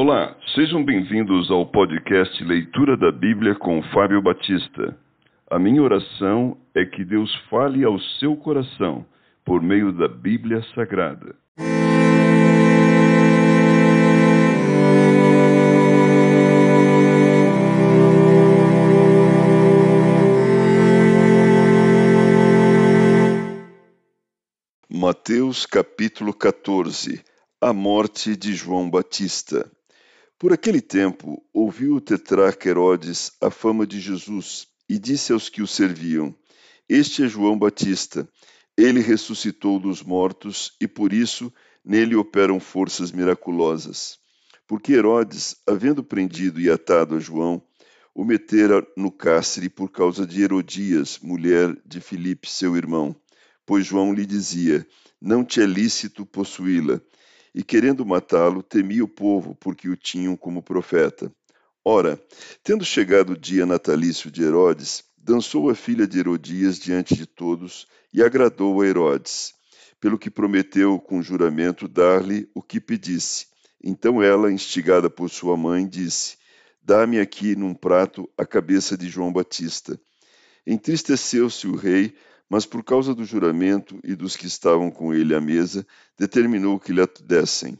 Olá, sejam bem-vindos ao podcast Leitura da Bíblia com Fábio Batista. A minha oração é que Deus fale ao seu coração por meio da Bíblia Sagrada. Mateus capítulo 14 A morte de João Batista por aquele tempo, ouviu o tetrarca Herodes a fama de Jesus e disse aos que o serviam: Este é João Batista. Ele ressuscitou dos mortos e por isso nele operam forças miraculosas. Porque Herodes, havendo prendido e atado a João, o metera no cárcere por causa de Herodias, mulher de Filipe, seu irmão, pois João lhe dizia: Não te é lícito possuí-la e querendo matá-lo, temia o povo, porque o tinham como profeta. Ora, tendo chegado o dia natalício de Herodes, dançou a filha de Herodias diante de todos e agradou a Herodes, pelo que prometeu com juramento dar-lhe o que pedisse. Então ela, instigada por sua mãe, disse: Dá-me aqui num prato a cabeça de João Batista. Entristeceu-se o rei mas por causa do juramento e dos que estavam com ele à mesa, determinou que lhe dessem.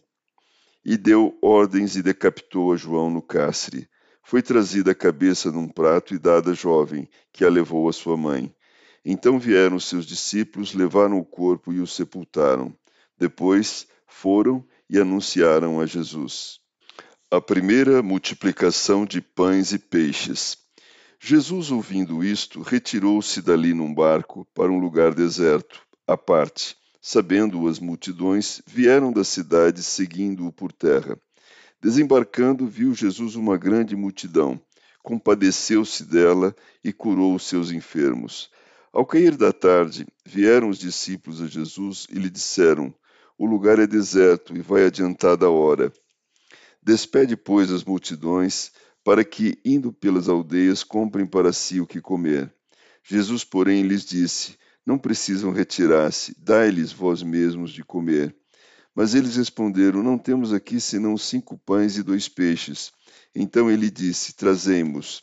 E deu ordens e decapitou a João no cárcere. Foi trazida a cabeça num prato e dada à jovem, que a levou à sua mãe. Então vieram seus discípulos, levaram o corpo e o sepultaram. Depois foram e anunciaram a Jesus. A primeira multiplicação de pães e peixes. Jesus, ouvindo isto, retirou-se dali num barco para um lugar deserto, à parte. Sabendo as multidões, vieram da cidade seguindo-o por terra. Desembarcando, viu Jesus uma grande multidão. Compadeceu-se dela e curou os seus enfermos. Ao cair da tarde, vieram os discípulos a Jesus e lhe disseram: O lugar é deserto e vai adiantada a hora. Despede, pois, as multidões para que, indo pelas aldeias, comprem para si o que comer. Jesus, porém, lhes disse: Não precisam retirar-se, dai-lhes vós mesmos de comer. Mas eles responderam: Não temos aqui senão cinco pães e dois peixes. Então ele disse: Trazemos.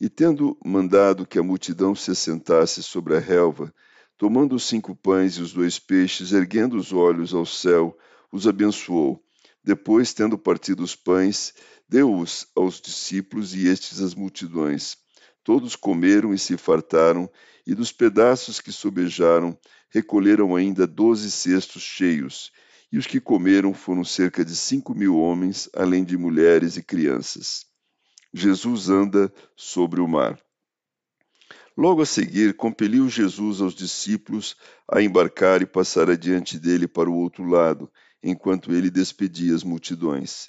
E tendo mandado que a multidão se assentasse sobre a relva, tomando os cinco pães e os dois peixes, erguendo os olhos ao céu, os abençoou. Depois, tendo partido os pães, Deu-os aos discípulos e estes às multidões. Todos comeram e se fartaram, e dos pedaços que sobejaram, recolheram ainda doze cestos cheios. E os que comeram foram cerca de cinco mil homens, além de mulheres e crianças. Jesus anda sobre o mar. Logo a seguir, compeliu Jesus aos discípulos a embarcar e passar adiante dele para o outro lado, enquanto ele despedia as multidões.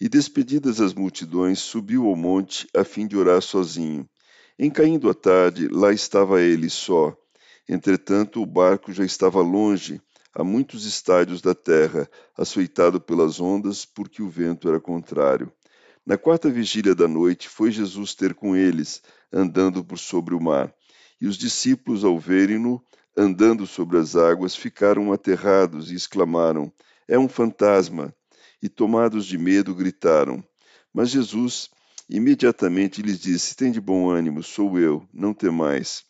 E despedidas as multidões, subiu ao monte a fim de orar sozinho. Em caindo a tarde, lá estava ele só. Entretanto, o barco já estava longe, a muitos estádios da terra, açoitado pelas ondas, porque o vento era contrário. Na quarta vigília da noite, foi Jesus ter com eles, andando por sobre o mar. E os discípulos, ao verem-no, andando sobre as águas, ficaram aterrados e exclamaram: É um fantasma! e, tomados de medo, gritaram. Mas Jesus imediatamente lhes disse: Tende bom ânimo, sou eu, não temais.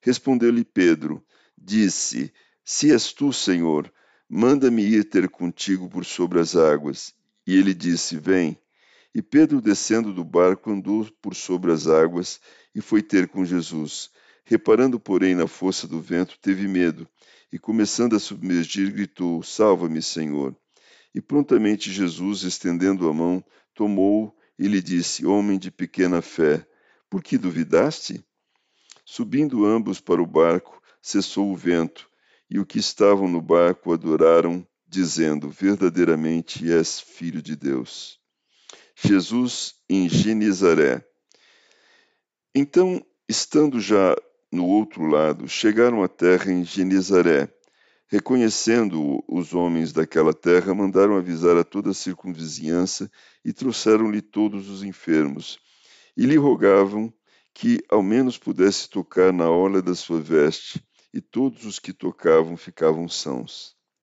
Respondeu-lhe Pedro: Disse: Se és tu, Senhor, manda-me ir ter contigo por sobre as águas. E ele disse: Vem. E Pedro, descendo do barco, andou por sobre as águas e foi ter com Jesus. Reparando, porém, na força do vento, teve medo e, começando a submergir, gritou: Salva-me, Senhor. E prontamente Jesus, estendendo a mão, tomou-o e lhe disse: Homem de pequena fé, por que duvidaste? Subindo ambos para o barco, cessou o vento, e os que estavam no barco adoraram, dizendo: Verdadeiramente és filho de Deus. Jesus em Genizaré. Então, estando já no outro lado, chegaram à terra em Genizaré Reconhecendo os homens daquela terra, mandaram avisar a toda a circunvizinhança e trouxeram-lhe todos os enfermos. E lhe rogavam que ao menos pudesse tocar na orla da sua veste, e todos os que tocavam ficavam sãos.